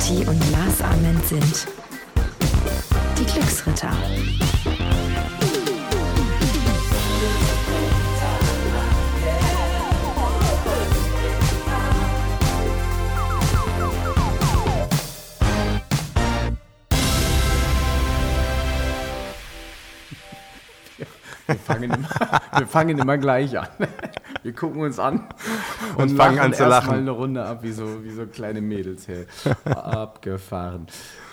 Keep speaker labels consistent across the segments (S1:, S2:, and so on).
S1: Kati und Lars Ament sind die Glücksritter.
S2: Wir fangen, immer, wir fangen immer gleich an. Wir gucken uns an
S3: Und fangen an zu lachen.
S2: Mal eine Runde ab, wie so, wie so kleine Mädels. Hey. Abgefahren.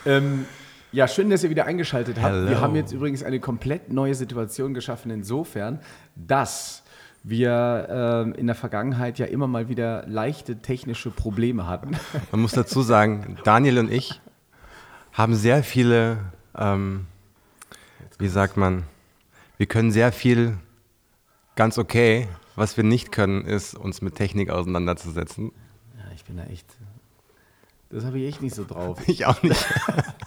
S2: Ähm, ja, schön, dass ihr wieder eingeschaltet habt. Wir
S3: Hello.
S2: haben jetzt übrigens eine komplett neue Situation geschaffen, insofern, dass wir ähm, in der Vergangenheit ja immer mal wieder leichte technische Probleme hatten.
S3: Man muss dazu sagen, Daniel und ich haben sehr viele, ähm, wie sagt man, wir können sehr viel ganz okay. Was wir nicht können, ist, uns mit Technik auseinanderzusetzen.
S2: Ja, ich bin da echt. Das habe ich echt nicht so drauf.
S3: Ich auch nicht.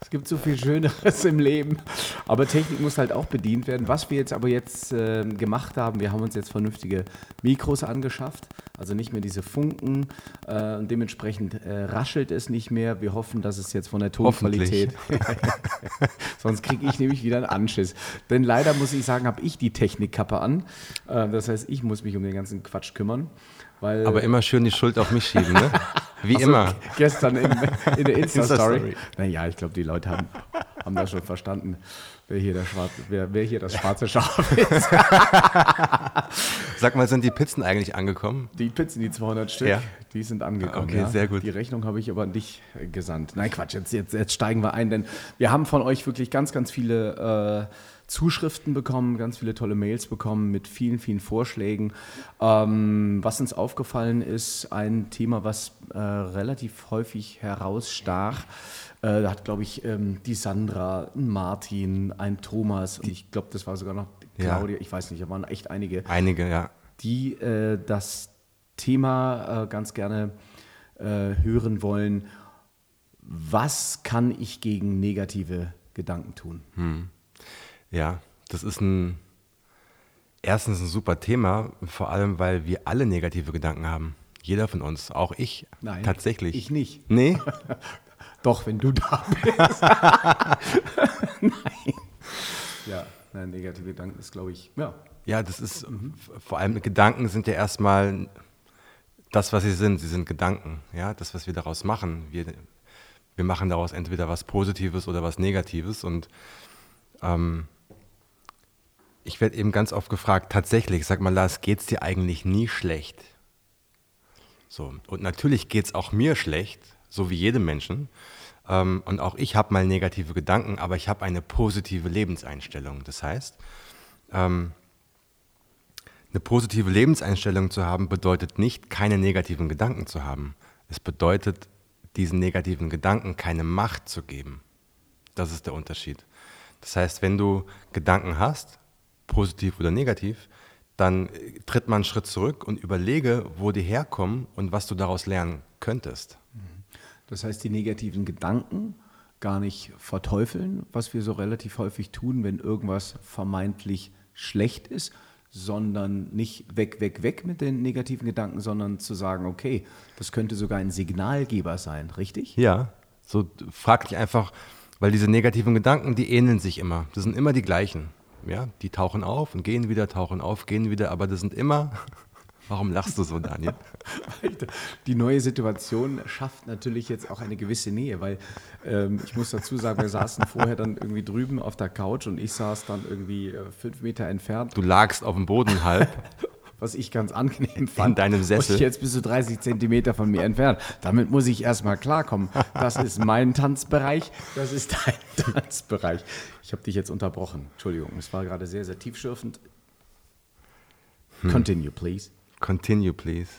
S2: Es gibt so viel Schöneres im Leben. Aber Technik muss halt auch bedient werden. Was wir jetzt aber jetzt äh, gemacht haben, wir haben uns jetzt vernünftige Mikros angeschafft. Also nicht mehr diese Funken. Äh, und dementsprechend äh, raschelt es nicht mehr. Wir hoffen, dass es jetzt von der Tonqualität. Sonst kriege ich nämlich wieder einen Anschiss. Denn leider muss ich sagen, habe ich die Technikkappe an. Äh, das heißt, ich muss mich um den ganzen Quatsch kümmern. Weil
S3: Aber immer schön die Schuld auf mich schieben, ne? Wie
S2: Ach so,
S3: immer.
S2: Gestern in, in der Insta-Story.
S3: Insta-Story.
S2: naja, ich glaube, die Leute haben, haben das schon verstanden, wer hier, der Schwarze, wer, wer hier das schwarze Schaf ist.
S3: Sag mal, sind die Pizzen eigentlich angekommen?
S2: Die Pizzen, die 200 Stück,
S3: Ja.
S2: die sind angekommen.
S3: Okay,
S2: ja.
S3: sehr gut.
S2: Die Rechnung habe ich aber an dich äh, gesandt. Nein, Quatsch, jetzt, jetzt, jetzt steigen wir ein, denn wir haben von euch wirklich ganz, ganz viele äh, Zuschriften bekommen, ganz viele tolle Mails bekommen mit vielen, vielen Vorschlägen. Ähm, was uns aufgefallen ist, ein Thema, was äh, relativ häufig herausstach. Äh, da hat, glaube ich, ähm, die Sandra, ein Martin, ein Thomas und ich glaube, das war sogar noch
S3: Ja.
S2: Claudia, ich weiß nicht, da waren echt einige
S3: Einige, ja.
S2: die äh, das Thema äh, ganz gerne äh, hören wollen. Was kann ich gegen negative Gedanken tun?
S3: Ja, das ist ein erstens ein super Thema, vor allem weil wir alle negative Gedanken haben. Jeder von uns, auch ich
S2: Nein,
S3: tatsächlich.
S2: ich nicht.
S3: Nee?
S2: Doch, wenn du da bist. nein. Ja, nein, negative Gedanken ist, glaube ich, ja.
S3: Ja, das ist vor allem Gedanken sind ja erstmal das, was sie sind. Sie sind Gedanken, ja, das, was wir daraus machen. Wir, wir machen daraus entweder was Positives oder was Negatives und ähm, ich werde eben ganz oft gefragt, tatsächlich, sag mal, Lars, geht's dir eigentlich nie schlecht? So, und natürlich geht's auch mir schlecht, so wie jedem Menschen. Ähm, und auch ich habe mal negative Gedanken, aber ich habe eine positive Lebenseinstellung. Das heißt, ähm, eine positive Lebenseinstellung zu haben, bedeutet nicht, keine negativen Gedanken zu haben. Es bedeutet, diesen negativen Gedanken keine Macht zu geben. Das ist der Unterschied. Das heißt, wenn du Gedanken hast, positiv oder negativ, dann äh, tritt man einen Schritt zurück und überlege, wo die herkommen und was du daraus lernen könntest.
S2: Das heißt, die negativen Gedanken gar nicht verteufeln, was wir so relativ häufig tun, wenn irgendwas vermeintlich schlecht ist, sondern nicht weg, weg, weg mit den negativen Gedanken, sondern zu sagen, okay, das könnte sogar ein Signalgeber sein, richtig?
S3: Ja, so frag dich einfach, weil diese negativen Gedanken, die ähneln sich immer. Das sind immer die gleichen. Ja, die tauchen auf und gehen wieder, tauchen auf, gehen wieder, aber das sind immer. Warum lachst du so, Daniel?
S2: Die neue Situation schafft natürlich jetzt auch eine gewisse Nähe, weil ähm, ich muss dazu sagen, wir saßen vorher dann irgendwie drüben auf der Couch und ich saß dann irgendwie äh, fünf Meter entfernt,
S3: Du lagst auf dem Boden halb.
S2: was ich ganz angenehm fand.
S3: deinem Sessel.
S2: Und jetzt bist du 30 Zentimeter von mir entfernt. Damit muss ich erstmal klarkommen. Das ist mein Tanzbereich, das ist dein Tanzbereich. Ich habe dich jetzt unterbrochen. Entschuldigung, es war gerade sehr, sehr tiefschürfend. Continue, please.
S3: Continue, please.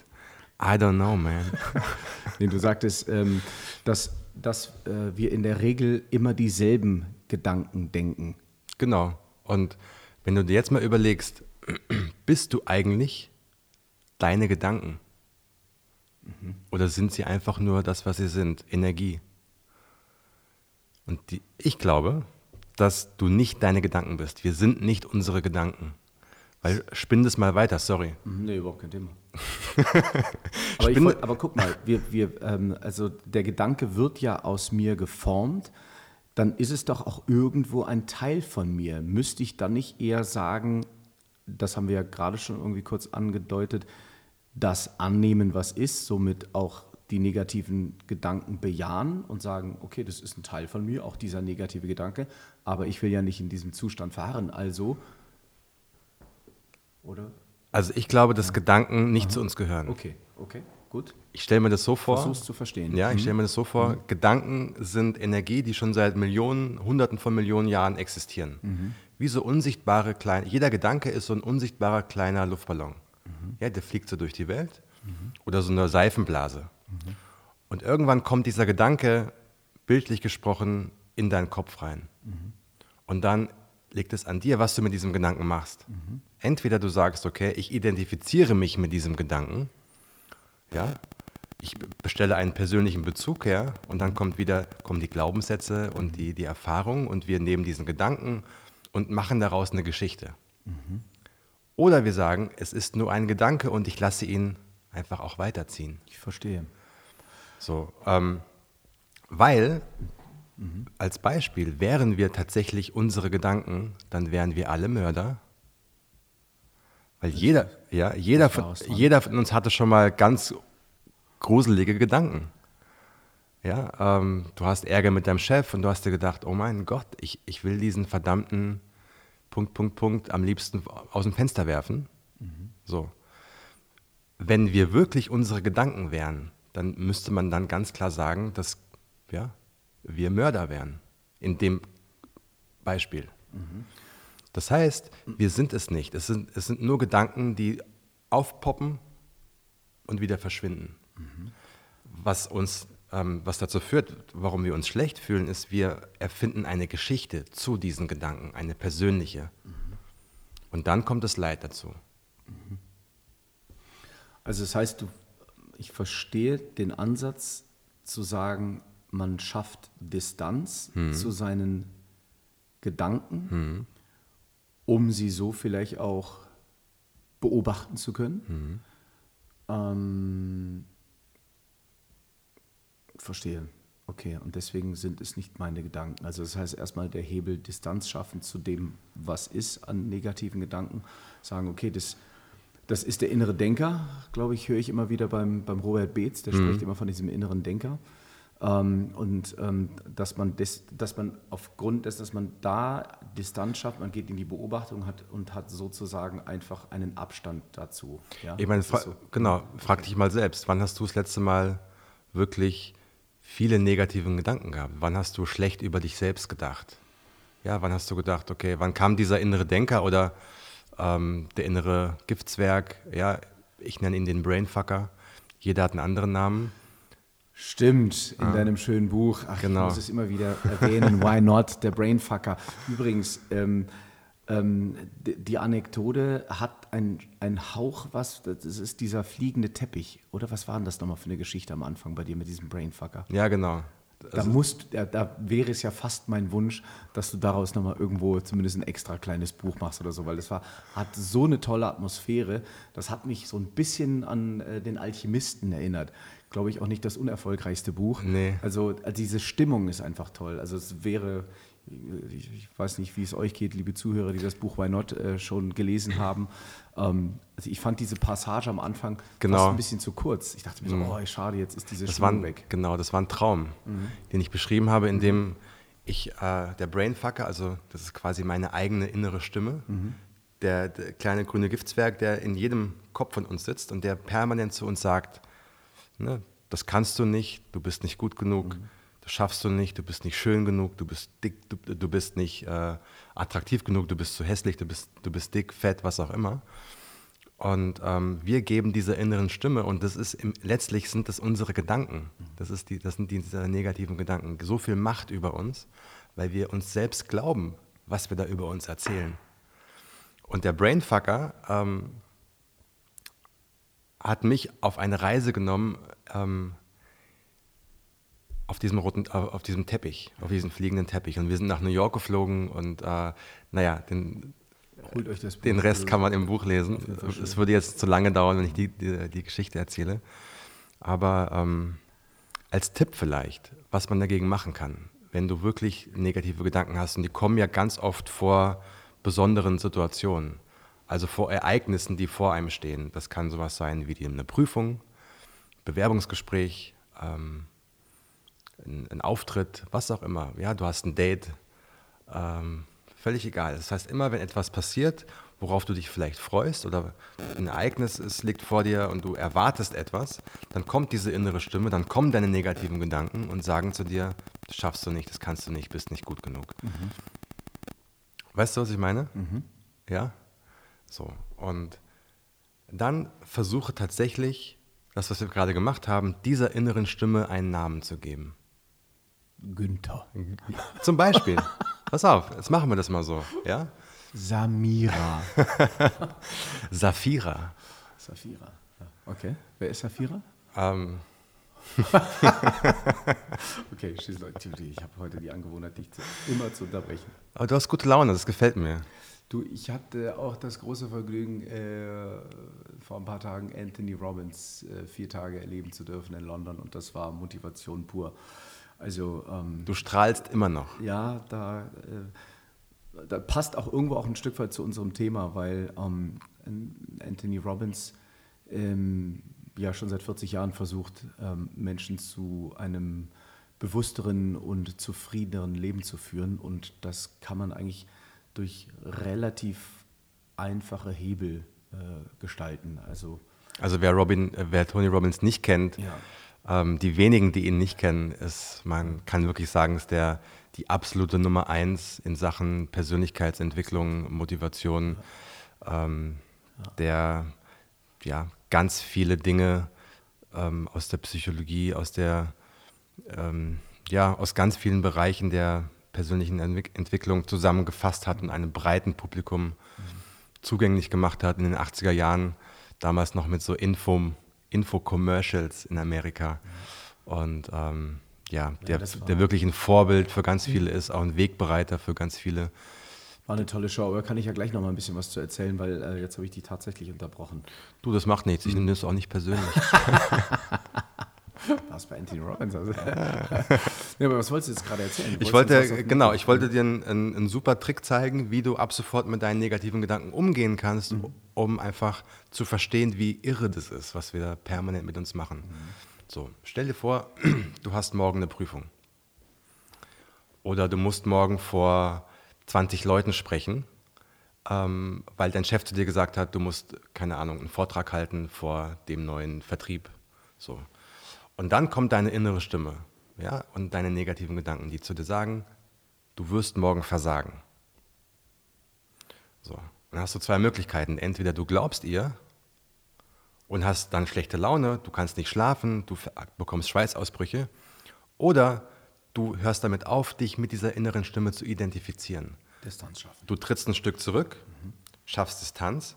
S3: I don't know, man.
S2: Nee, du sagtest, ähm, dass, dass äh, wir in der Regel immer dieselben Gedanken denken.
S3: Genau. Und wenn du dir jetzt mal überlegst, bist du eigentlich deine Gedanken? Oder sind sie einfach nur das, was sie sind? Energie. Und die, ich glaube, dass du nicht deine Gedanken bist. Wir sind nicht unsere Gedanken, Weil spinn das mal weiter, sorry.
S2: Mhm, Nee, überhaupt kein Thema. aber, ich aber guck mal, wir, wir, ähm, also der Gedanke wird ja aus mir geformt, dann ist es doch auch irgendwo ein Teil von mir. Müsste ich dann nicht eher sagen, das haben wir ja gerade schon irgendwie kurz angedeutet, das annehmen, was ist, somit auch die negativen Gedanken bejahen und sagen, okay, das ist ein Teil von mir, auch dieser negative Gedanke, aber ich will ja nicht in diesem Zustand verharren, also, oder?
S3: Also ich glaube, dass Gedanken nicht zu uns gehören.
S2: Okay, okay, gut.
S3: Ich stelle mir das so vor.
S2: Versuch's zu verstehen.
S3: Ja, ich
S2: Mhm.
S3: stelle mir das so vor. Gedanken sind Energie, die schon seit Millionen, Hunderten von Millionen Jahren existieren.
S2: Mhm.
S3: Wie so unsichtbare kleine. Jeder Gedanke ist so ein unsichtbarer kleiner Luftballon.
S2: Mhm.
S3: Ja, der fliegt so durch die Welt. Oder so eine Seifenblase. Und irgendwann kommt dieser Gedanke, bildlich gesprochen, in deinen Kopf rein. Und dann liegt es an dir, was du mit diesem Gedanken machst. Entweder du sagst, okay, ich identifiziere mich mit diesem Gedanken, ja, ich bestelle einen persönlichen Bezug her und dann kommt wieder, kommen die Glaubenssätze und die, die Erfahrung und wir nehmen diesen Gedanken und machen daraus eine Geschichte. Oder wir sagen, es ist nur ein Gedanke und ich lasse ihn einfach auch weiterziehen.
S2: Ich verstehe.
S3: So, ähm, weil, als Beispiel, wären wir tatsächlich unsere Gedanken, dann wären wir alle Mörder. Weil jeder, ja, jeder, von,
S2: dran.
S3: jeder von uns hatte schon mal ganz gruselige Gedanken. Ja, ähm, du hast Ärger mit deinem Chef und du hast dir gedacht, oh mein Gott, ich, ich will diesen verdammten Punkt, Punkt, Punkt am liebsten aus dem Fenster werfen. So. Wenn wir wirklich unsere Gedanken wären, dann müsste man dann ganz klar sagen, dass ja, wir Mörder wären. In dem Beispiel. Das heißt, wir sind es nicht. Es sind, es sind nur Gedanken, die aufpoppen und wieder verschwinden. Was uns, ähm, was dazu führt, warum wir uns schlecht fühlen, ist, wir erfinden eine Geschichte zu diesen Gedanken, eine persönliche. Und dann kommt das Leid dazu.
S2: Also das heißt, du, ich verstehe den Ansatz zu sagen, man schafft Distanz zu seinen Gedanken, um sie so vielleicht auch beobachten zu können. Ähm, verstehe. Okay, und deswegen sind es nicht meine Gedanken. Also das heißt erstmal der Hebel Distanz schaffen zu dem, was ist an negativen Gedanken. Sagen, okay, das, das ist der innere Denker, glaube ich, höre ich immer wieder beim, beim Robert Beetz, der spricht immer von diesem inneren Denker. Ähm, und ähm, dass, man des, dass man aufgrund dessen, dass man da Distanz schafft, man geht in die Beobachtung hat und hat sozusagen einfach einen Abstand dazu. Ja?
S3: Ich meine, fra
S2: so.
S3: genau, frag dich mal selbst, wann hast du das letzte Mal wirklich viele negative Gedanken gehabt? Wann hast du schlecht über dich selbst gedacht? Ja, wann hast du gedacht, okay, wann kam dieser innere Denker oder ähm, der innere Giftswerk? Ja, ich nenne ihn den Brainfucker. Jeder hat einen anderen Namen.
S2: Stimmt, in deinem schönen Buch. Ach,
S3: Genau.
S2: ich muss es immer wieder erwähnen. Why not? Der Brainfucker. Übrigens, ähm, ähm, die, Anekdote hat einen Hauch, was, das ist dieser fliegende Teppich. Oder was war denn das nochmal für eine Geschichte am Anfang bei dir mit diesem Brainfucker?
S3: Ja, genau.
S2: Da, musst, da, da wäre es ja fast mein Wunsch, dass du daraus nochmal irgendwo zumindest ein extra kleines Buch machst oder so, weil das war, hat so eine tolle Atmosphäre. Das hat mich so ein bisschen an äh, den Alchemisten erinnert. Glaube ich auch nicht das unerfolgreichste Buch.
S3: Nee.
S2: Also, diese Stimmung ist einfach toll. Also es wäre, ich, ich weiß nicht, wie es euch geht, liebe Zuhörer, die das Buch Why Not äh, schon gelesen haben. Ähm, also ich fand diese Passage am Anfang
S3: Genau.
S2: fast ein bisschen zu kurz. Ich dachte mir so, oh, schade, jetzt ist diese
S3: Das war,
S2: Stimmung
S3: ein,
S2: weg.
S3: genau, das war ein Traum, den ich beschrieben habe, in dem ich, äh, der Brainfucker, also das ist quasi meine eigene innere Stimme, der, der kleine grüne Giftswerk, der in jedem Kopf von uns sitzt und der permanent zu uns sagt, ne, das kannst du nicht, du bist nicht gut genug, das schaffst du nicht, du bist nicht schön genug, du bist dick, du, du bist nicht äh, attraktiv genug, du bist zu hässlich, du bist, du bist dick, fett, was auch immer. Und ähm, wir geben dieser inneren Stimme und das ist im, letztlich sind das unsere Gedanken. Das, ist die, das sind diese negativen Gedanken. So viel Macht über uns, weil wir uns selbst glauben, was wir da über uns erzählen. Und der Brainfucker ähm, hat mich auf eine Reise genommen ähm, auf diesem roten, auf auf diesem Teppich, auf diesem fliegenden Teppich. Und wir sind nach New York geflogen und äh, naja, den. Den Rest kann man im Buch lesen. Es würde jetzt zu lange dauern, wenn ich die, die, die Geschichte erzähle. Aber ähm, als Tipp vielleicht, was man dagegen machen kann, wenn du wirklich negative Gedanken hast, und die kommen ja ganz oft vor besonderen Situationen, also vor Ereignissen, die vor einem stehen. Das kann sowas sein wie eine Prüfung, Bewerbungsgespräch, ähm, ein, ein, Auftritt, was auch immer. Ja, du hast ein Date, ähm, völlig egal. Das heißt, immer wenn etwas passiert, worauf du dich vielleicht freust oder ein Ereignis es liegt vor dir und du erwartest etwas, dann kommt diese innere Stimme, dann kommen deine negativen Gedanken und sagen zu dir, das schaffst du nicht, das kannst du nicht, bist nicht gut genug. Mhm. Weißt du, was ich meine? Mhm. Ja? So. Und dann versuche tatsächlich, das, was wir gerade gemacht haben, dieser inneren Stimme einen Namen zu geben.
S2: Günther.
S3: Zum Beispiel. Pass auf, jetzt machen wir das mal so. Ja?
S2: Samira.
S3: Safira.
S2: Safira. Okay. Wer ist Safira?
S3: Ähm.
S2: okay, schieß Leute. Ich habe heute die Angewohnheit, dich immer zu unterbrechen.
S3: Aber du hast gute Laune, das gefällt mir.
S2: Du, ich hatte auch das große Vergnügen, äh, vor ein paar Tagen Anthony Robbins äh, vier Tage erleben zu dürfen in London und das war Motivation pur. Also ähm,
S3: du strahlst immer noch.
S2: Ja, da, äh, da passt auch irgendwo auch ein Stück weit zu unserem Thema, weil ähm, Anthony Robbins ähm, ja schon seit 40 Jahren versucht, ähm, Menschen zu einem bewussteren und zufriedeneren Leben zu führen und das kann man eigentlich durch relativ einfache Hebel äh, gestalten. Also,
S3: also wer, Robin, äh, wer Tony Robbins nicht kennt, ja. ähm, die wenigen, die ihn nicht kennen, ist, man kann wirklich sagen, ist der die absolute Nummer eins in Sachen Persönlichkeitsentwicklung, Motivation, ja. Ähm, ja. der ja, ganz viele Dinge ähm, aus der Psychologie, aus der ähm, ja, aus ganz vielen Bereichen der persönlichen Entwicklung zusammengefasst hat und einem breiten Publikum zugänglich gemacht hat in den 80er Jahren, damals noch mit so Info, Info-Commercials in Amerika. Und ähm, ja, der, der wirklich ein Vorbild für ganz viele ist, auch ein Wegbereiter für ganz viele.
S2: War eine tolle Show, aber kann ich ja gleich noch mal ein bisschen was zu erzählen, weil äh, jetzt habe ich die tatsächlich unterbrochen.
S3: Du, das macht nichts, ich nehme das auch nicht persönlich.
S2: Was bei Anthony Robbins. Also. ja, aber was wolltest du jetzt gerade erzählen?
S3: Ich wollte, genau, ich wollte dir einen, einen, einen, super Trick zeigen, wie du ab sofort mit deinen negativen Gedanken umgehen kannst, mhm. um einfach zu verstehen, wie irre das ist, was wir da permanent mit uns machen. Mhm. So, stell dir vor, du hast morgen eine Prüfung. Oder du musst morgen vor 20 Leuten sprechen, ähm, weil dein Chef zu dir gesagt hat, du musst, keine Ahnung, einen Vortrag halten vor dem neuen Vertrieb. So. Und dann kommt deine innere Stimme ja, und deine negativen Gedanken, die zu dir sagen, du wirst morgen versagen. So, dann hast du zwei Möglichkeiten. Entweder du glaubst ihr und hast dann schlechte Laune, du kannst nicht schlafen, du bekommst Schweißausbrüche, oder du hörst damit auf, dich mit dieser inneren Stimme zu identifizieren.
S2: Distanz schaffen.
S3: Du trittst ein Stück zurück, mhm. schaffst Distanz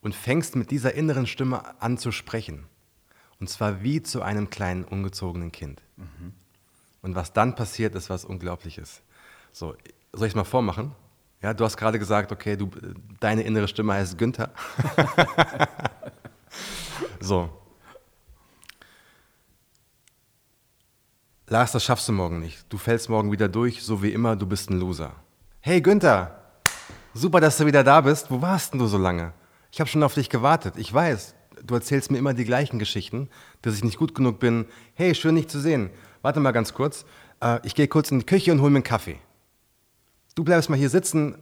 S3: und fängst mit dieser inneren Stimme an zu sprechen. Und zwar wie zu einem kleinen, ungezogenen Kind. Mhm. Und was dann passiert, ist was Unglaubliches. So, soll ich es mal vormachen? Ja, du hast gerade gesagt, okay, du, deine innere Stimme heißt Günther. so. Lars, das schaffst du morgen nicht. Du fällst morgen wieder durch, so wie immer, du bist ein Loser. Hey Günther, super, dass du wieder da bist. Wo warst denn du so lange? Ich habe schon auf dich gewartet. Ich weiß, du erzählst mir immer die gleichen Geschichten, dass ich nicht gut genug bin. Hey, schön dich zu sehen. Warte mal ganz kurz. Äh, ich gehe kurz in die Küche und hole mir einen Kaffee. Du bleibst mal hier sitzen,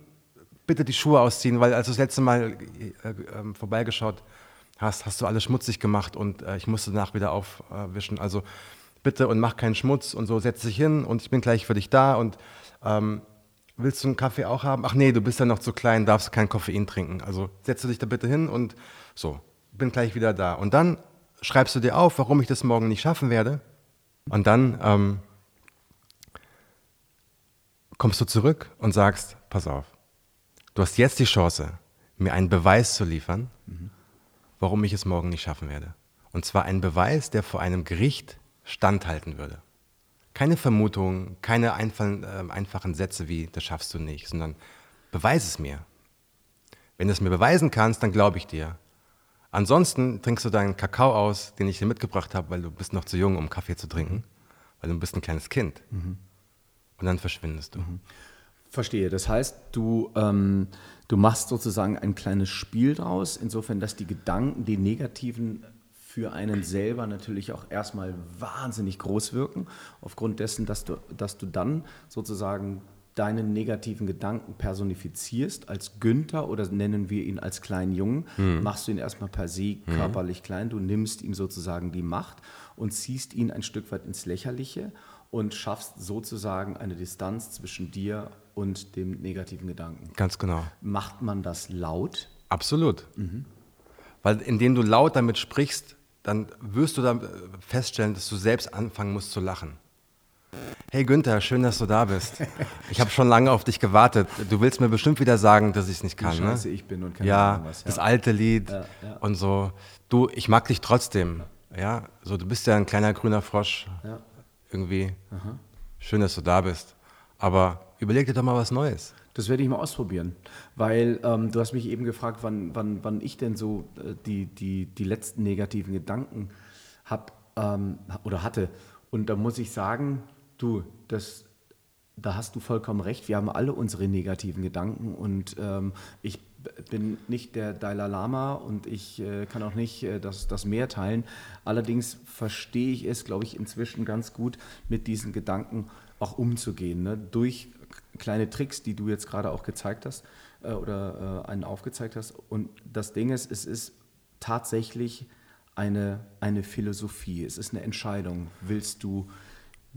S3: bitte die Schuhe ausziehen, weil als du das letzte Mal äh, äh, vorbeigeschaut hast, hast du alles schmutzig gemacht und äh, ich musste danach wieder aufwischen. Also bitte und mach keinen Schmutz und so, setz dich hin und ich bin gleich für dich da und ähm, willst du einen Kaffee auch haben? Ach nee, du bist ja noch zu klein, darfst kein Koffein trinken. Also setz dich da bitte hin und so bin gleich wieder da. Und dann schreibst du dir auf, warum ich das morgen nicht schaffen werde. Und dann ähm, kommst du zurück und sagst, pass auf, du hast jetzt die Chance, mir einen Beweis zu liefern, warum ich es morgen nicht schaffen werde. Und zwar einen Beweis, der vor einem Gericht standhalten würde. Keine Vermutung, keine einfachen, äh, einfachen Sätze wie, das schaffst du nicht, sondern beweis es mir. Wenn du es mir beweisen kannst, dann glaube ich dir. Ansonsten trinkst du deinen Kakao aus, den ich dir mitgebracht habe, weil du bist noch zu jung, um Kaffee zu trinken, weil du bist ein kleines Kind.
S2: Mhm.
S3: Und dann verschwindest du.
S2: Verstehe. Das heißt, du, ähm, du machst sozusagen ein kleines Spiel draus, insofern, dass die Gedanken, die negativen für einen selber natürlich auch erstmal wahnsinnig groß wirken, aufgrund dessen, dass du, dass du dann sozusagen deine negativen Gedanken personifizierst als Günther oder nennen wir ihn als kleinen Jungen, machst du ihn erstmal per se körperlich klein, du nimmst ihm sozusagen die Macht und ziehst ihn ein Stück weit ins Lächerliche und schaffst sozusagen eine Distanz zwischen dir und dem negativen Gedanken.
S3: Ganz genau.
S2: Macht man das laut?
S3: Absolut. Weil indem du laut damit sprichst, dann wirst du dann äh, feststellen, dass du selbst anfangen musst zu lachen. Hey Günther, schön, dass du da bist. Ich habe schon lange auf dich gewartet. Du willst mir bestimmt wieder sagen, dass ich es nicht kann.
S2: Wie
S3: ne?
S2: scheiße ich bin und keine
S3: ja,
S2: Ahnung was.
S3: das alte Lied
S2: Ja, ja.
S3: und so. Du, ich mag dich trotzdem. Ja, so du bist ja ein kleiner grüner Frosch.
S2: Ja.
S3: Irgendwie. Schön, dass du da bist. Aber überleg dir doch mal was Neues.
S2: Das werde ich mal ausprobieren, weil ähm, du hast mich eben gefragt, wann, wann, wann ich denn so äh, die, die, die letzten negativen Gedanken hab, ähm, oder hatte. Und da muss ich sagen, du, das, da hast du vollkommen recht. Wir haben alle unsere negativen Gedanken und ähm, ich bin nicht der Dalai Lama und ich äh, kann auch nicht äh, das, das Meer teilen. Allerdings verstehe ich es, glaube ich, inzwischen ganz gut, mit diesen Gedanken auch umzugehen. Ne? Durch kleine Tricks, die du jetzt gerade auch gezeigt hast äh, oder äh, einen aufgezeigt hast. Und das Ding ist, es ist tatsächlich eine, eine Philosophie, es ist eine Entscheidung. Willst du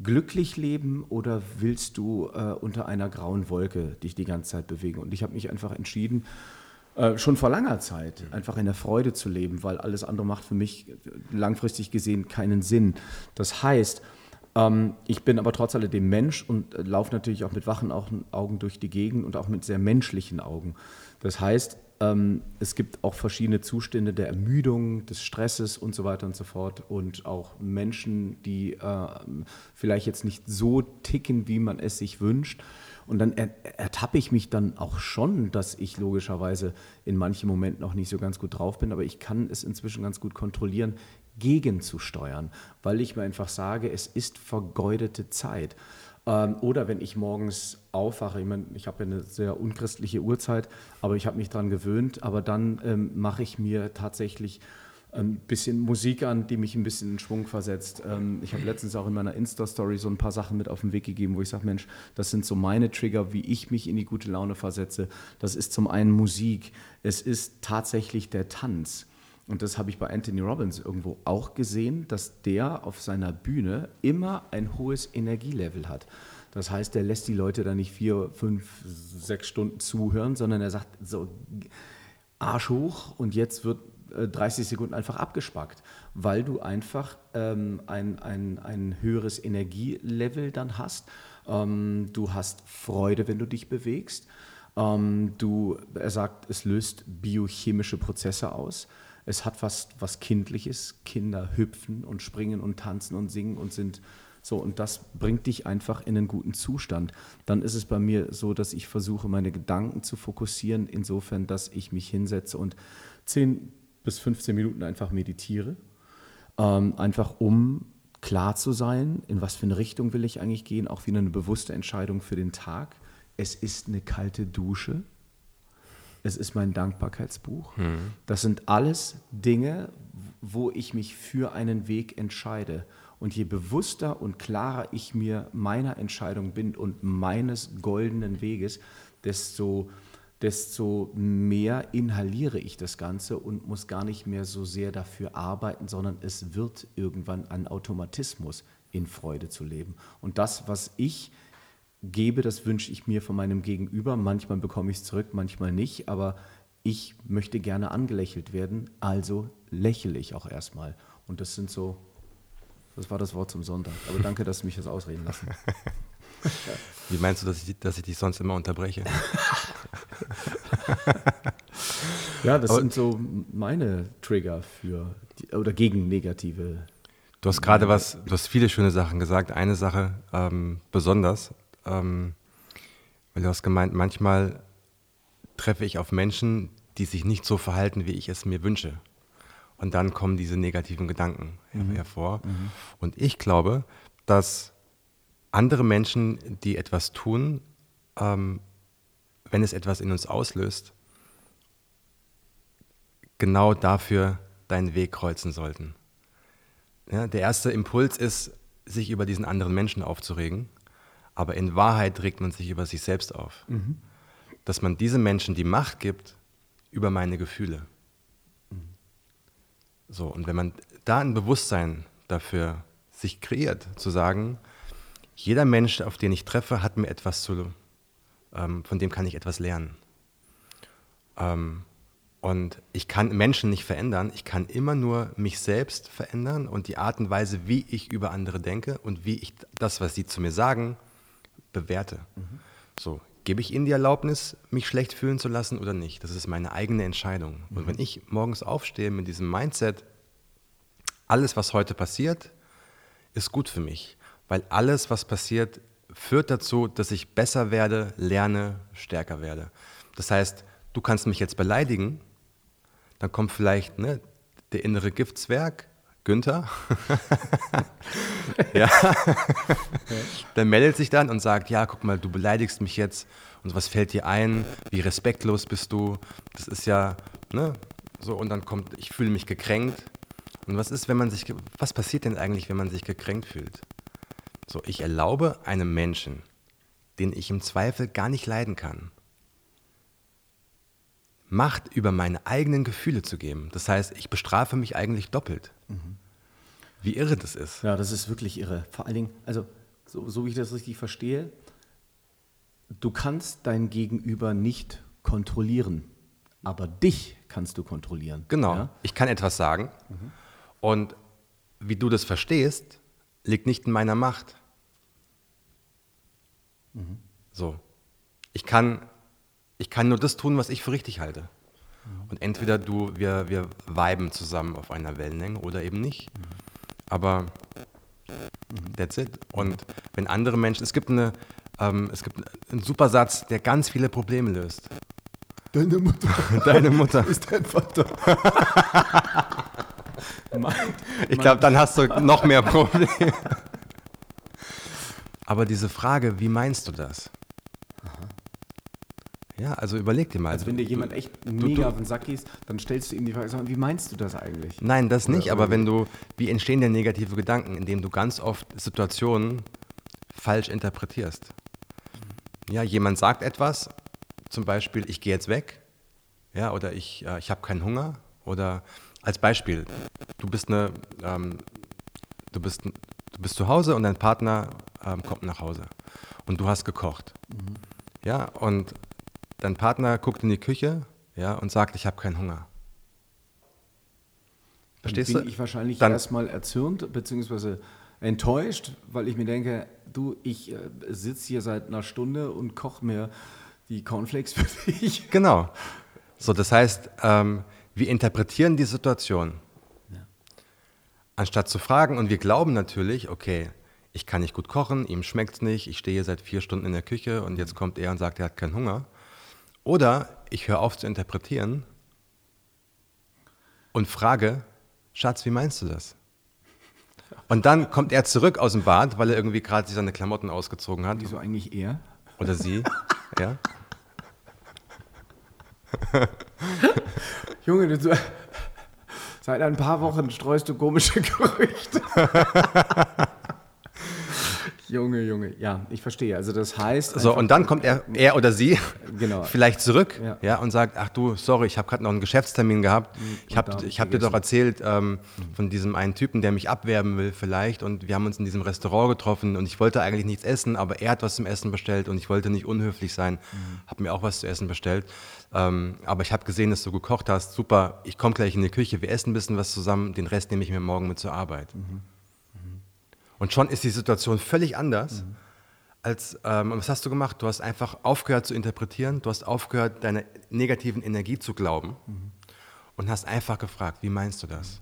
S2: glücklich leben oder willst du äh, unter einer grauen Wolke dich die ganze Zeit bewegen? Und ich habe mich einfach entschieden, äh, schon vor langer Zeit einfach in der Freude zu leben, weil alles andere macht für mich äh, langfristig gesehen keinen Sinn. Das heißt, ähm, ich bin aber trotz alledem Mensch und äh, laufe natürlich auch mit wachen Augen, Augen durch die Gegend und auch mit sehr menschlichen Augen. Das heißt, ähm, es gibt auch verschiedene Zustände der Ermüdung, des Stresses und so weiter und so fort. Und auch Menschen, die äh, vielleicht jetzt nicht so ticken, wie man es sich wünscht. Und dann er, ertappe ich mich dann auch schon, dass ich logischerweise in manchen Momenten auch nicht so ganz gut drauf bin, aber ich kann es inzwischen ganz gut kontrollieren, gegenzusteuern, weil ich mir einfach sage, es ist vergeudete Zeit. Ähm, Oder wenn ich morgens aufwache, ich, meine, ich habe ja eine sehr unchristliche Uhrzeit, aber ich habe mich daran gewöhnt, aber dann ähm, mache ich mir tatsächlich ein bisschen Musik an, die mich ein bisschen in Schwung versetzt. Ähm, ich habe letztens auch in meiner Insta-Story so ein paar Sachen mit auf den Weg gegeben, wo ich sage, Mensch, das sind so meine Trigger, wie ich mich in die gute Laune versetze. Das ist zum einen Musik, es ist tatsächlich der Tanz. Und das habe ich bei Anthony Robbins irgendwo auch gesehen, dass der auf seiner Bühne immer ein hohes Energielevel hat. Das heißt, der lässt die Leute da nicht vier, fünf, sechs Stunden zuhören, sondern er sagt so Arsch hoch und jetzt wird äh, 30 Sekunden einfach abgespackt, weil du einfach ähm, ein, ein, ein höheres Energielevel dann hast. Ähm, du hast Freude, wenn du dich bewegst. Ähm, du, er sagt, es löst biochemische Prozesse aus. Es hat was, was Kindliches. Kinder hüpfen und springen und tanzen und singen und sind so. Und das bringt dich einfach in einen guten Zustand. Dann ist es bei mir so, dass ich versuche, meine Gedanken zu fokussieren, insofern, dass ich mich hinsetze und 10 bis 15 Minuten einfach meditiere. Ähm, einfach um klar zu sein, in was für eine Richtung will ich eigentlich gehen, auch wieder eine bewusste Entscheidung für den Tag. Es ist eine kalte Dusche. Es ist mein Dankbarkeitsbuch. Das sind alles Dinge, wo ich mich für einen Weg entscheide. Und je bewusster und klarer ich mir meiner Entscheidung bin und meines goldenen Weges, desto, desto mehr inhaliere ich das Ganze und muss gar nicht mehr so sehr dafür arbeiten, sondern es wird irgendwann ein Automatismus, in Freude zu leben. Und das, was ich gebe, das wünsche ich mir von meinem Gegenüber. Manchmal bekomme ich es zurück, manchmal nicht, aber ich möchte gerne angelächelt werden, also lächle ich auch erstmal. Und das sind so, das war das Wort zum Sonntag. Aber danke, dass du mich das ausreden lassen.
S3: Wie meinst du, dass ich, dass ich dich sonst immer unterbreche?
S2: Ja, das
S3: Aber-
S2: sind so meine Trigger für oder gegen negative.
S3: Du hast gerade was, du hast viele schöne Sachen gesagt. Eine Sache ähm, besonders, ähm, weil du hast gemeint, manchmal treffe ich auf Menschen, die sich nicht so verhalten, wie ich es mir wünsche. Und dann kommen diese negativen Gedanken mhm. hervor. Mhm. Und ich glaube, dass andere Menschen, die etwas tun, ähm, wenn es etwas in uns auslöst, genau dafür deinen Weg kreuzen sollten. Ja, der erste Impuls ist, sich über diesen anderen Menschen aufzuregen, aber in Wahrheit regt man sich über sich selbst auf. Mhm. Dass man diesen Menschen die Macht gibt über meine Gefühle. Mhm. So, und wenn man da ein Bewusstsein dafür sich kreiert, zu sagen, jeder Mensch, auf den ich treffe, hat mir etwas zu, ähm, von dem kann ich etwas lernen. Ähm, und ich kann Menschen nicht verändern, ich kann immer nur mich selbst verändern und die Art und Weise, wie ich über andere denke und wie ich das, was sie zu mir sagen, bewerte. Mhm. So, gebe ich ihnen die Erlaubnis, mich schlecht fühlen zu lassen oder nicht? Das ist meine eigene Entscheidung. Mhm. Und wenn ich morgens aufstehe mit diesem Mindset, alles, was heute passiert, ist gut für mich, weil alles, was passiert, führt dazu, dass ich besser werde, lerne, stärker werde. Das heißt, du kannst mich jetzt beleidigen, dann kommt vielleicht ne, der innere Giftzwerg, Günther. ja. Der meldet sich dann und sagt, ja, guck mal, du beleidigst mich jetzt und was fällt dir ein? Wie respektlos bist du? Das ist ja, ne? So, und dann kommt, ich fühle mich gekränkt. Und was ist, wenn man sich, was passiert denn eigentlich, wenn man sich gekränkt fühlt? So, ich erlaube einem Menschen, den ich im Zweifel gar nicht leiden kann, Macht über meine eigenen Gefühle zu geben. Das heißt, ich bestrafe mich eigentlich doppelt. Mhm. Wie irre das ist.
S2: Ja, das ist wirklich irre. Vor allen Dingen, also so, so wie ich das richtig verstehe, du kannst dein Gegenüber nicht kontrollieren, aber dich kannst du kontrollieren.
S3: Genau. Ja? Ich kann etwas sagen mhm. und wie du das verstehst, liegt nicht in meiner Macht. Mhm. So. Ich kann ich kann nur das tun, was ich für richtig halte. Und entweder du, wir, wir viben zusammen auf einer Wellenlänge oder eben nicht. Aber that's it. Und wenn andere Menschen, es gibt, eine, ähm, es gibt einen super Satz, der ganz viele Probleme löst.
S2: Deine Mutter.
S3: Deine Mutter.
S2: Ist dein Vater.
S3: ich glaube, dann hast du noch mehr Probleme. Aber diese Frage, wie meinst du das? Ja, also überleg dir mal.
S2: Also wenn dir jemand echt mega du, auf den Sack gehst, dann stellst du ihm die Frage, wie meinst du das eigentlich?
S3: Nein, das nicht, aber wenn du, wie entstehen denn negative Gedanken, indem du ganz oft Situationen falsch interpretierst? Ja, jemand sagt etwas, zum Beispiel, ich gehe jetzt weg, ja, oder ich, äh, ich habe keinen Hunger, oder als Beispiel, du bist eine, ähm, du bist, du bist zu Hause und dein Partner ähm, kommt nach Hause und du hast gekocht. Mhm. Ja, und Dein Partner guckt in die Küche ja, und sagt, ich habe keinen Hunger.
S2: Verstehst Dann bin du? ich wahrscheinlich erstmal erzürnt bzw. enttäuscht, weil ich mir denke, du, ich äh, sitze hier seit einer Stunde und koche mir die Cornflakes für dich.
S3: Genau. So, das heißt, ähm, wir interpretieren die Situation. Ja. Anstatt zu fragen, und wir glauben natürlich, okay, ich kann nicht gut kochen, ihm schmeckt es nicht, ich stehe seit vier Stunden in der Küche und jetzt kommt er und sagt, er hat keinen Hunger. Oder ich höre auf zu interpretieren und frage, Schatz, wie meinst du das? Und dann kommt er zurück aus dem Bad, weil er irgendwie gerade seine Klamotten ausgezogen hat.
S2: Wieso eigentlich er?
S3: Oder sie, ja.
S2: Junge, du, seit ein paar Wochen streust du komische Gerüchte. Junge, Junge, ja, ich verstehe. Also das heißt.
S3: So, und dann kommt er, er oder sie genau. vielleicht zurück ja. ja. und sagt, ach du, sorry, ich habe gerade noch einen Geschäftstermin gehabt. Mhm. Ich habe hab dir doch erzählt ähm, mhm. von diesem einen Typen, der mich abwerben will vielleicht. Und wir haben uns in diesem Restaurant getroffen und ich wollte eigentlich nichts essen, aber er hat was zum Essen bestellt und ich wollte nicht unhöflich sein. Mhm. Habe mir auch was zu essen bestellt. Ähm, aber ich habe gesehen, dass du gekocht hast. Super, ich komme gleich in die Küche, wir essen ein bisschen was zusammen. Den Rest nehme ich mir morgen mit zur Arbeit. Mhm. Und schon ist die Situation völlig anders. Mhm. Als, ähm, was hast du gemacht? Du hast einfach aufgehört zu interpretieren, du hast aufgehört, deiner negativen Energie zu glauben mhm. und hast einfach gefragt, wie meinst du das?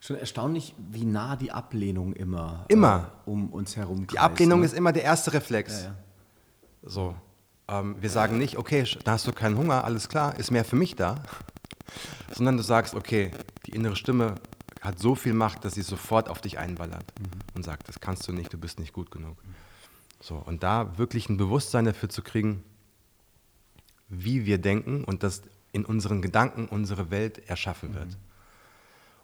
S2: Schon erstaunlich, wie nah die Ablehnung immer,
S3: immer.
S2: Äh, um uns herum.
S3: Die Ablehnung ne? ist immer der erste Reflex. Ja, ja. So. ähm, wir sagen nicht, okay, da hast du keinen Hunger, alles klar, ist mehr für mich da, sondern du sagst, okay, die innere Stimme hat so viel Macht, dass sie sofort auf dich einballert mhm. und sagt, das kannst du nicht, du bist nicht gut genug. So, und da wirklich ein Bewusstsein dafür zu kriegen, wie wir denken und dass in unseren Gedanken unsere Welt erschaffen wird. Mhm.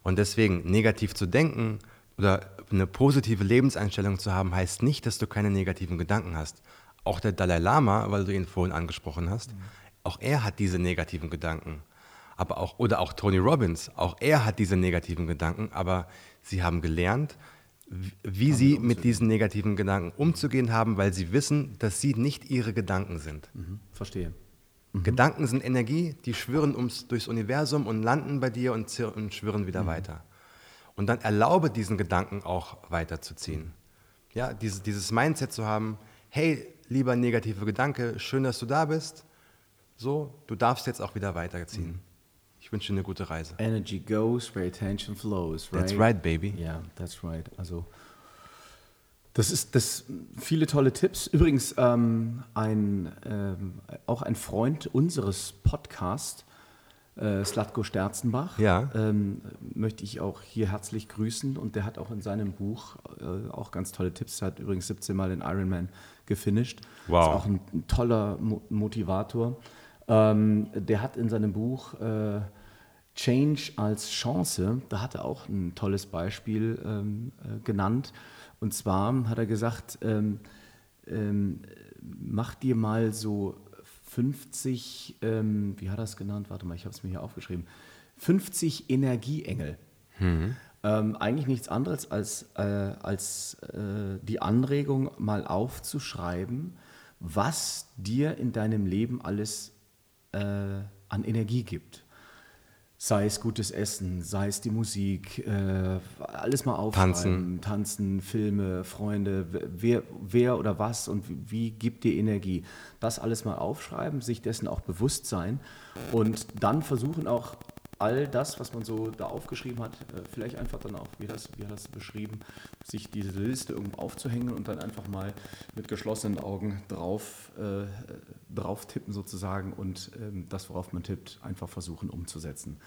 S3: Und deswegen negativ zu denken oder eine positive Lebenseinstellung zu haben, heißt nicht, dass du keine negativen Gedanken hast. Auch der Dalai Lama, weil du ihn vorhin angesprochen hast, mhm. auch er hat diese negativen Gedanken. Aber auch, oder auch Tony Robbins, auch er hat diese negativen Gedanken, aber sie haben gelernt, wie sie mit diesen negativen Gedanken umzugehen haben, weil sie wissen, dass sie nicht ihre Gedanken sind.
S2: Mhm. Verstehe.
S3: Mhm. Gedanken sind Energie, die schwirren ums, durchs Universum und landen bei dir und, und schwirren wieder mhm. weiter. Und dann erlaube diesen Gedanken auch weiterzuziehen. Ja, dieses, dieses Mindset zu haben, hey, lieber negative Gedanke, schön, dass du da bist. So, du darfst jetzt auch wieder weiterziehen. Ich wünsche dir eine gute Reise.
S2: Energy goes where attention flows,
S3: right? That's right, baby.
S2: Yeah, that's right. Also das ist das viele tolle Tipps. Übrigens ähm, ein ähm, auch ein Freund unseres Podcasts, äh, Slatko Sterzenbach,
S3: ja.
S2: ähm, möchte ich auch hier herzlich grüßen und der hat auch in seinem Buch äh, auch ganz tolle Tipps. Er hat übrigens 17 Mal den Ironman gefinisht.
S3: Wow.
S2: Ist auch ein, ein toller Mo Motivator. Ähm, der hat in seinem Buch äh, Change als Chance, da hat er auch ein tolles Beispiel ähm, äh, genannt. Und zwar hat er gesagt, ähm, ähm, mach dir mal so 50, ähm, wie hat er es genannt? Warte mal, ich habe es mir hier aufgeschrieben. 50 Energieengel. Mhm. Ähm, eigentlich nichts anderes als, äh, als äh, die Anregung, mal aufzuschreiben, was dir in deinem Leben alles äh, an Energie gibt. Sei es gutes Essen, sei es die Musik, äh, alles mal aufschreiben.
S3: Tanzen.
S2: Tanzen, Filme, Freunde, wer, wer oder was und wie, wie, gibt dir Energie. Das alles mal aufschreiben, sich dessen auch bewusst sein und dann versuchen auch all das, was man so da aufgeschrieben hat, äh, vielleicht einfach dann auch, wie das, wie das beschrieben, sich diese Liste irgendwo aufzuhängen und dann einfach mal mit geschlossenen Augen drauf, äh, drauf tippen sozusagen und ähm, das, worauf man tippt, einfach versuchen umzusetzen.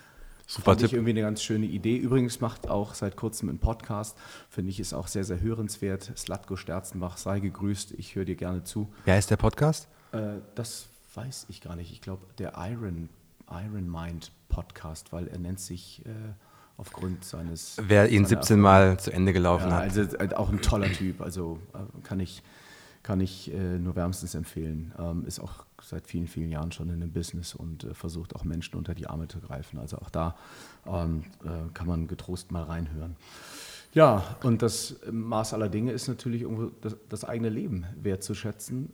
S2: Super Fand Tipp. ich irgendwie eine ganz schöne Idee. Übrigens macht auch seit kurzem einen Podcast, finde ich, ist auch sehr, sehr hörenswert. Slatko Sterzenbach, sei gegrüßt, ich höre dir gerne zu.
S3: Wer ist der Podcast?
S2: Äh, das weiß ich gar nicht. Ich glaube, der Iron, Iron Mind Podcast, weil er nennt sich äh, aufgrund seines...
S3: Wer ihn 17 Mal zu Ende gelaufen ja, hat.
S2: Also äh, auch ein toller Typ, also äh, kann ich kann ich äh, nur wärmstens empfehlen. Ähm, ist auch seit vielen, vielen Jahren schon in dem Business und äh, versucht auch Menschen unter die Arme zu greifen. Also auch da ähm, äh, kann man getrost mal reinhören. Ja, und das Maß aller Dinge ist natürlich irgendwo das, das eigene Leben wertzuschätzen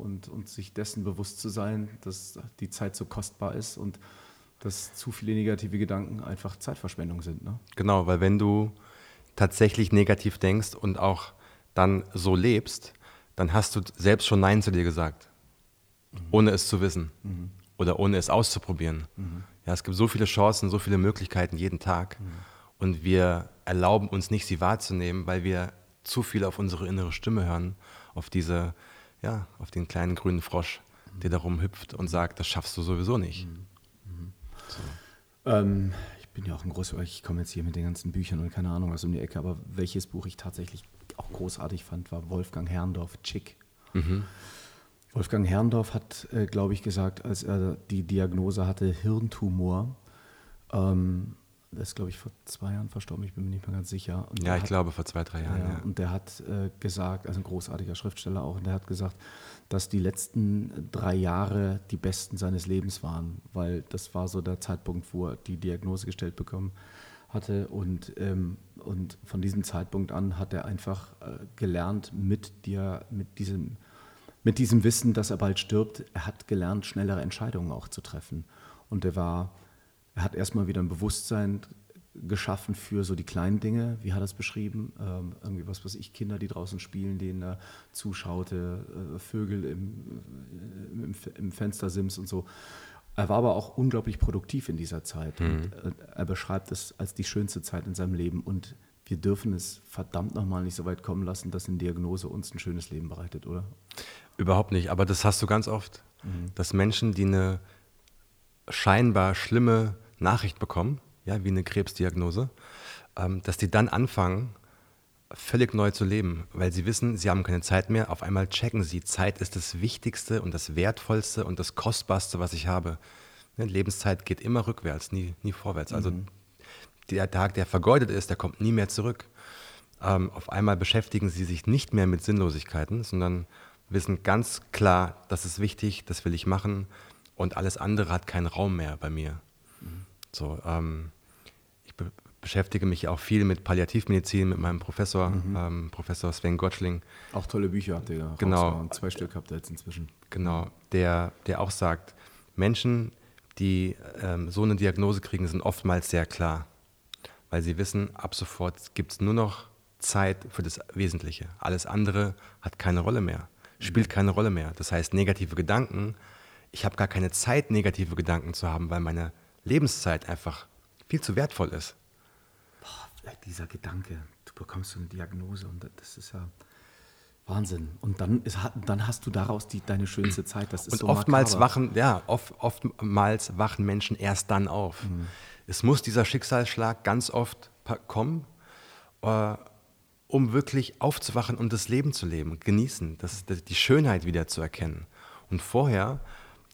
S2: und, und sich dessen bewusst zu sein, dass die Zeit so kostbar ist und dass zu viele negative Gedanken einfach Zeitverschwendung sind. Ne?
S3: Genau, weil wenn du tatsächlich negativ denkst und auch dann so lebst, dann hast du selbst schon Nein zu dir gesagt, mhm. ohne es zu wissen mhm. oder ohne es auszuprobieren. Mhm. Ja, es gibt so viele Chancen, so viele Möglichkeiten jeden Tag mhm. und wir erlauben uns nicht, sie wahrzunehmen, weil wir zu viel auf unsere innere Stimme hören, auf diese, ja, auf den kleinen grünen Frosch, der da rumhüpft und sagt, das schaffst du sowieso nicht. Mhm.
S2: Mhm. So. Ähm, ich bin ja auch ein großer, ich komme jetzt hier mit den ganzen Büchern und keine Ahnung was um die Ecke, aber welches Buch ich tatsächlich auch großartig fand, war Wolfgang Herrndorf, Chick. Mhm. Wolfgang Herrndorf hat, äh, glaube ich, gesagt, als er die Diagnose hatte, Hirntumor, ähm, das ist, glaube ich, vor zwei Jahren verstorben, ich bin mir nicht mehr ganz sicher.
S3: Und ja, ich hat, glaube vor zwei, drei Jahren. Ja, ja.
S2: Und der hat äh, gesagt, also ein großartiger Schriftsteller auch, und der hat gesagt, dass die letzten drei Jahre die besten seines Lebens waren, weil das war so der Zeitpunkt, wo er die Diagnose gestellt bekommen hatte. Und, ähm, und von diesem Zeitpunkt an hat er einfach äh, gelernt, mit, dir, mit, diesem, mit diesem Wissen, dass er bald stirbt, er hat gelernt, schnellere Entscheidungen auch zu treffen. Und er war, hat erstmal wieder ein Bewusstsein geschaffen für so die kleinen Dinge, wie hat er es beschrieben? Ähm, irgendwie was weiß ich, Kinder, die draußen spielen, denen er zuschaute, äh, Vögel im, äh, im, im Fenstersims und so. Er war aber auch unglaublich produktiv in dieser Zeit. Mhm. Und äh, er beschreibt es als die schönste Zeit in seinem Leben. Und wir dürfen es verdammt nochmal nicht so weit kommen lassen, dass eine Diagnose uns ein schönes Leben bereitet, oder?
S3: Überhaupt nicht, aber das hast du ganz oft, dass Menschen, die eine scheinbar schlimme Nachricht bekommen, ja, wie eine Krebsdiagnose, ähm, dass die dann anfangen, völlig neu zu leben, weil sie wissen, sie haben keine Zeit mehr. Auf einmal checken sie, Zeit ist das Wichtigste und das Wertvollste und das Kostbarste, was ich habe. Ne, Lebenszeit geht immer rückwärts, nie, nie vorwärts. Also der Tag, der vergeudet ist, der kommt nie mehr zurück. Ähm, auf einmal beschäftigen sie sich nicht mehr mit Sinnlosigkeiten, sondern wissen ganz klar, das ist wichtig, das will ich machen und alles andere hat keinen Raum mehr bei mir. So, ähm, ich be beschäftige mich auch viel mit Palliativmedizin mit meinem Professor, ähm, Professor Sven Gottschling.
S2: Auch tolle Bücher habt ihr da
S3: Genau.
S2: Zwei Stück habt ihr jetzt inzwischen.
S3: Genau, der, der auch sagt, Menschen, die ähm, so eine Diagnose kriegen, sind oftmals sehr klar, weil sie wissen, ab sofort gibt es nur noch Zeit für das Wesentliche. Alles andere hat keine Rolle mehr, spielt keine Rolle mehr. Das heißt, negative Gedanken, ich habe gar keine Zeit, negative Gedanken zu haben, weil meine Lebenszeit einfach viel zu wertvoll ist.
S2: Dieser Gedanke, du bekommst so eine Diagnose und das ist ja Wahnsinn. Und dann, ist, dann hast du daraus die, deine schönste Zeit. Das ist
S3: Und
S2: so
S3: oftmals
S2: makaber.
S3: wachen, ja, oft, oftmals wachen Menschen erst dann auf. Es muss dieser Schicksalsschlag ganz oft kommen, äh, um wirklich aufzuwachen und das Leben zu leben, genießen, das, das, die Schönheit wieder zu erkennen. Und vorher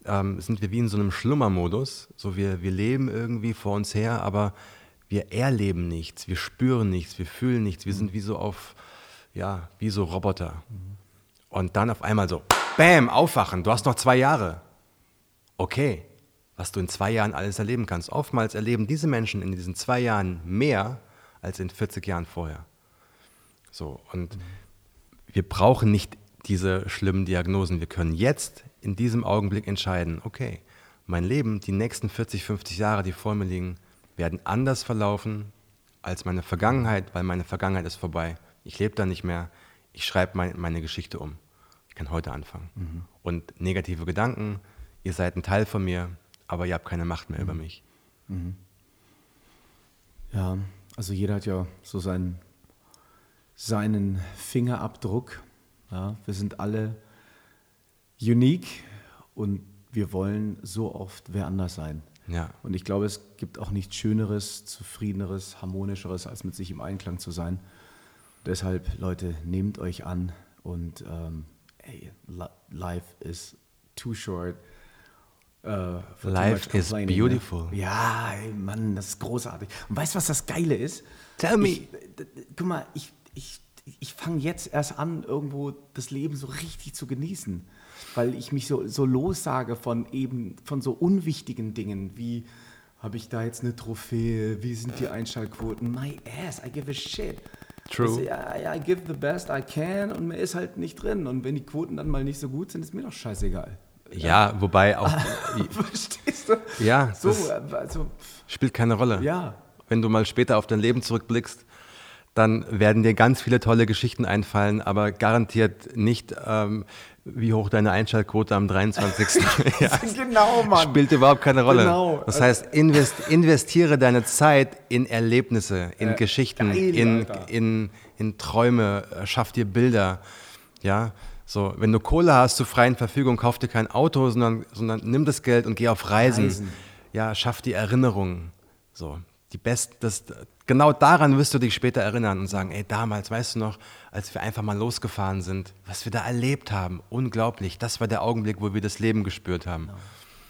S3: ähm, sind wir wie in so einem Schlummermodus, so wir, wir leben irgendwie vor uns her, aber wir erleben nichts, wir spüren nichts, wir fühlen nichts, wir sind wie so auf, ja, wie so Roboter. Und dann auf einmal so, bam, aufwachen, du hast noch zwei Jahre. Okay, was du in zwei Jahren alles erleben kannst. Oftmals erleben diese Menschen in diesen zwei Jahren mehr als in 40 Jahren vorher. So, und wir brauchen nicht diese schlimmen Diagnosen. Wir können jetzt in diesem Augenblick entscheiden, okay, mein Leben, die nächsten 40, 50 Jahre, die vor mir liegen, werden anders verlaufen als meine Vergangenheit, weil meine Vergangenheit ist vorbei. Ich lebe da nicht mehr. Ich schreibe mein, meine Geschichte um. Ich kann heute anfangen. Und negative Gedanken, ihr seid ein Teil von mir, aber ihr habt keine Macht mehr über mich.
S2: Ja, also jeder hat ja so seinen, seinen Fingerabdruck. Ja, wir sind alle unique und wir wollen so oft wer anders sein.
S3: Ja.
S2: Und ich glaube, es gibt auch nichts Schöneres, Zufriedeneres, Harmonischeres, als mit sich im Einklang zu sein. Deshalb, Leute, nehmt euch an und ähm, ey, li- life is too short. too
S3: Life is
S2: complaining,
S3: beautiful.
S2: Ne? Ja, ey, Mann, das ist großartig. Und weißt du, was das Geile ist?
S3: Tell me.
S2: Ich, guck mal, ich, ich, ich fange jetzt erst an, irgendwo das Leben so richtig zu genießen, weil ich mich so, so lossage von eben, von so unwichtigen Dingen wie, habe ich da jetzt eine Trophäe, wie sind die Einschaltquoten? My ass, I give a shit.
S3: True.
S2: Also, ja, I give the best I can und mir ist halt nicht drin. Und wenn die Quoten dann mal nicht so gut sind, ist mir doch scheißegal.
S3: Ja, wobei auch,
S2: Verstehst du?
S3: ja,
S2: So, also,
S3: spielt keine Rolle.
S2: ja.
S3: Wenn du mal später auf dein Leben zurückblickst, dann werden dir ganz viele tolle Geschichten einfallen, aber garantiert nicht, ähm, wie hoch deine Einschaltquote am 23. ja,
S2: Genau, Mann.
S3: spielt überhaupt keine Rolle.
S2: Genau.
S3: Das heißt, invest, investiere deine Zeit in Erlebnisse, in Geschichten,
S2: geil,
S3: in, in, in Träume, äh, schaff dir Bilder. Ja, so, wenn du Kohle hast zur freien Verfügung, kauf dir kein Auto, sondern, sondern nimm das Geld und geh auf Reisen.
S2: Reisen.
S3: Ja, schaff die Erinnerungen. So, die best, das, genau daran wirst du dich später erinnern und sagen, ey, damals, weißt du noch, als wir einfach mal losgefahren sind, was wir da erlebt haben, unglaublich. Das war der Augenblick, wo wir das Leben gespürt haben.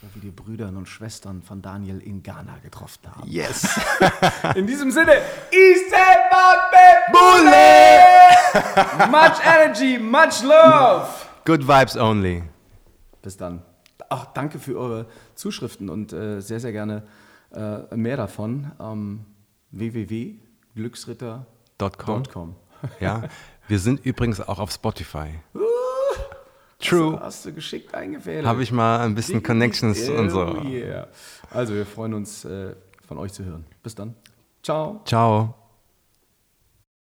S2: Wo wir die Brüder und Schwestern von Daniel in Ghana getroffen haben.
S3: Yes.
S2: In diesem Sinne, Bule! Much energy, much love!
S3: Good vibes only.
S2: Bis dann. Ach, danke für eure Zuschriften und äh, sehr, sehr gerne äh, mehr davon. Ähm, www.glücksritter.com.
S3: .com. Ja, wir sind übrigens auch auf Spotify. True.
S2: Hast du geschickt eingefädelt.
S3: Habe ich mal ein bisschen Connections und so.
S2: Oh yeah. Also, wir freuen uns, äh, von euch zu hören. Bis dann. Ciao.
S3: Ciao.